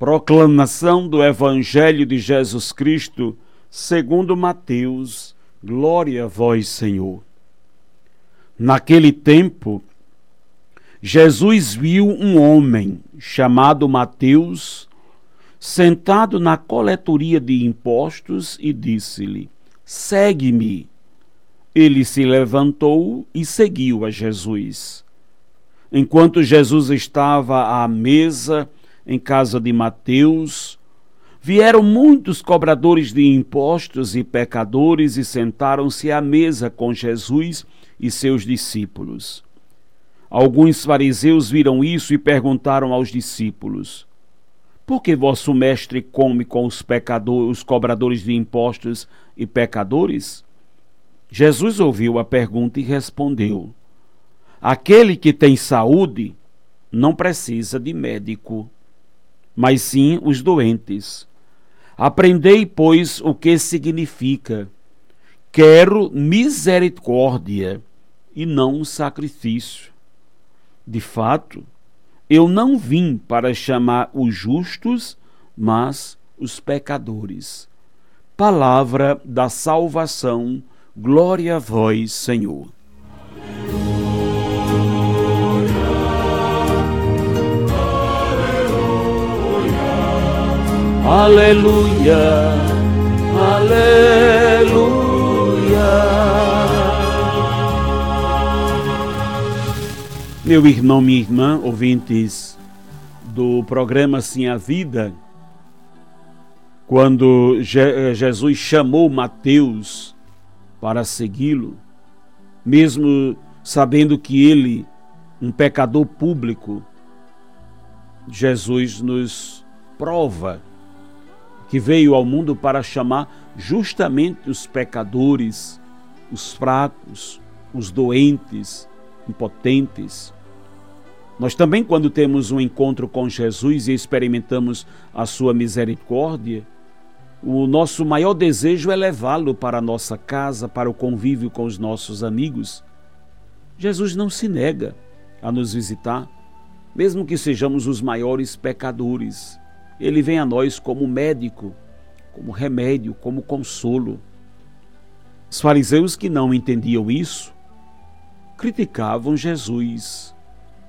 Proclamação do Evangelho de Jesus Cristo, segundo Mateus. Glória a vós, Senhor. Naquele tempo, Jesus viu um homem chamado Mateus sentado na coletoria de impostos e disse-lhe: Segue-me. Ele se levantou e seguiu a Jesus. Enquanto Jesus estava à mesa em casa de Mateus, vieram muitos cobradores de impostos e pecadores e sentaram-se à mesa com Jesus e seus discípulos. Alguns fariseus viram isso e perguntaram aos discípulos: Por que vosso mestre come com os pecadores, os cobradores de impostos e pecadores? Jesus ouviu a pergunta e respondeu: Aquele que tem saúde não precisa de médico, mas sim os doentes. Aprendei, pois, o que significa: quero misericórdia e não sacrifício. De fato, eu não vim para chamar os justos, mas os pecadores. Palavra da salvação Glória a vós, Senhor. Aleluia, aleluia. Meu irmão, minha irmã, ouvintes do programa Sim a Vida, quando Jesus chamou Mateus para segui-lo, mesmo sabendo que ele, um pecador público, Jesus nos prova que veio ao mundo para chamar justamente os pecadores, os fracos, os doentes, impotentes. Nós também, quando temos um encontro com Jesus e experimentamos a sua misericórdia, o nosso maior desejo é levá-lo para a nossa casa, para o convívio com os nossos amigos. Jesus não se nega a nos visitar, mesmo que sejamos os maiores pecadores. Ele vem a nós como médico, como remédio, como consolo. Os fariseus que não entendiam isso criticavam Jesus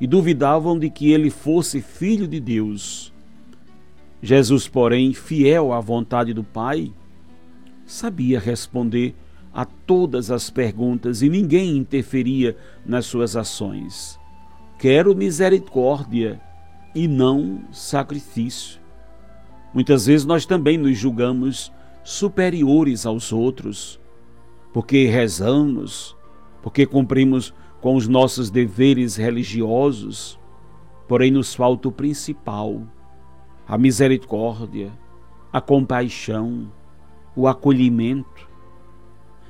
e duvidavam de que ele fosse filho de Deus. Jesus, porém, fiel à vontade do Pai, sabia responder a todas as perguntas e ninguém interferia nas suas ações. Quero misericórdia e não sacrifício. Muitas vezes nós também nos julgamos superiores aos outros, porque rezamos, porque cumprimos com os nossos deveres religiosos, porém nos falta o principal a misericórdia, a compaixão, o acolhimento.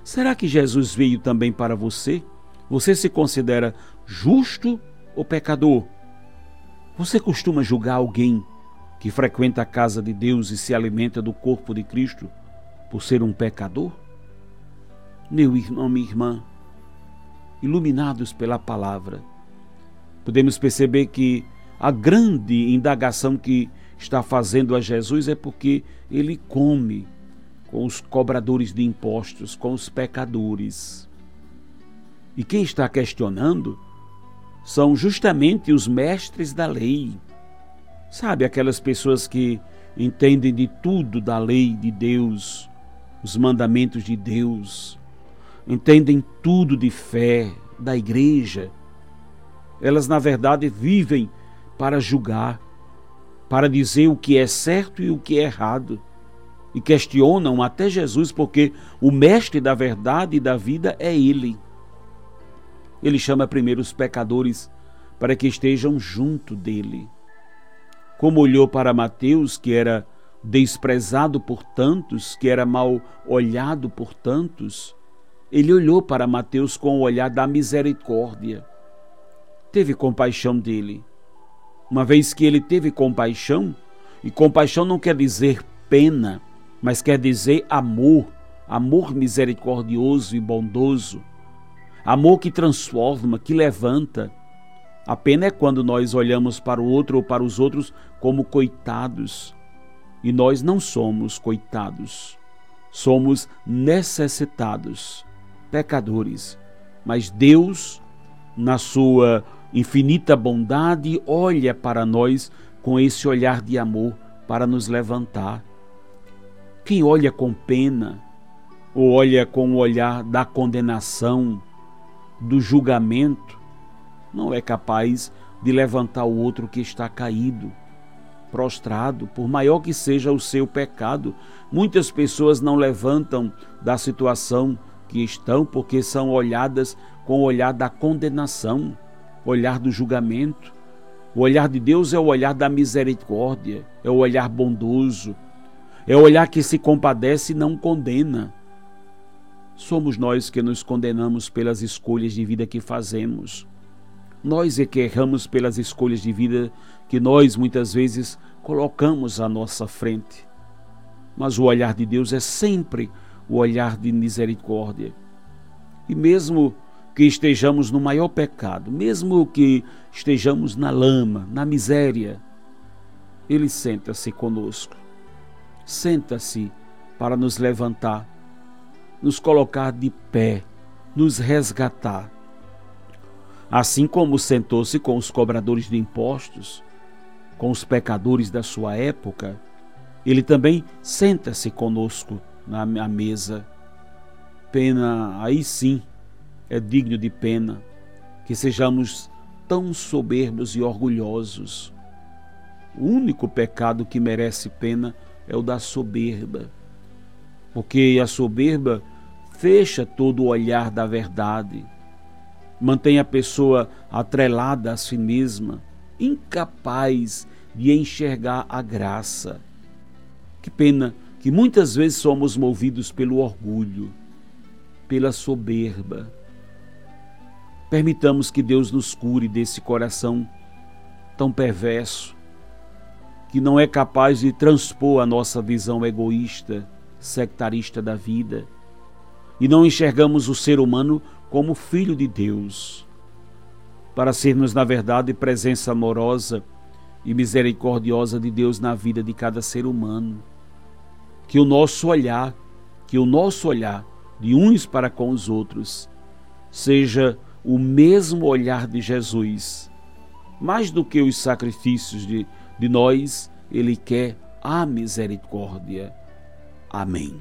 Será que Jesus veio também para você? Você se considera justo ou pecador? Você costuma julgar alguém que frequenta a casa de Deus e se alimenta do corpo de Cristo por ser um pecador? Meu irmão, minha irmã, iluminados pela palavra, podemos perceber que a grande indagação que está fazendo a Jesus é porque ele come com os cobradores de impostos, com os pecadores. E quem está questionando são justamente os mestres da lei. Sabe, aquelas pessoas que entendem de tudo da lei de Deus, os mandamentos de Deus, entendem tudo de fé, da igreja. Elas, na verdade, vivem para julgar, para dizer o que é certo e o que é errado. E questionam até Jesus, porque o mestre da verdade e da vida é Ele. Ele chama primeiro os pecadores para que estejam junto dele. Como olhou para Mateus, que era desprezado por tantos, que era mal olhado por tantos, ele olhou para Mateus com o olhar da misericórdia. Teve compaixão dele. Uma vez que ele teve compaixão, e compaixão não quer dizer pena, mas quer dizer amor, amor misericordioso e bondoso, amor que transforma, que levanta. A pena é quando nós olhamos para o outro ou para os outros como coitados. E nós não somos coitados. Somos necessitados, pecadores. Mas Deus, na sua infinita bondade, olha para nós com esse olhar de amor para nos levantar. Quem olha com pena, ou olha com o olhar da condenação, do julgamento, não é capaz de levantar o outro que está caído, prostrado, por maior que seja o seu pecado. Muitas pessoas não levantam da situação que estão porque são olhadas com o olhar da condenação, olhar do julgamento. O olhar de Deus é o olhar da misericórdia, é o olhar bondoso, é o olhar que se compadece e não condena. Somos nós que nos condenamos pelas escolhas de vida que fazemos. Nós é que erramos pelas escolhas de vida que nós muitas vezes colocamos à nossa frente. Mas o olhar de Deus é sempre o olhar de misericórdia. E mesmo que estejamos no maior pecado, mesmo que estejamos na lama, na miséria, Ele senta-se conosco senta-se para nos levantar, nos colocar de pé, nos resgatar. Assim como sentou-se com os cobradores de impostos, com os pecadores da sua época, ele também senta-se conosco na mesa. Pena, aí sim, é digno de pena que sejamos tão soberbos e orgulhosos. O único pecado que merece pena é o da soberba. Porque a soberba fecha todo o olhar da verdade, mantém a pessoa atrelada a si mesma, incapaz de enxergar a graça. Que pena que muitas vezes somos movidos pelo orgulho, pela soberba. Permitamos que Deus nos cure desse coração tão perverso, que não é capaz de transpor a nossa visão egoísta, sectarista da vida, e não enxergamos o ser humano como filho de Deus, para sermos, na verdade, presença amorosa e misericordiosa de Deus na vida de cada ser humano. Que o nosso olhar, que o nosso olhar de uns para com os outros, seja o mesmo olhar de Jesus, mais do que os sacrifícios de de nós, Ele quer a misericórdia. Amém.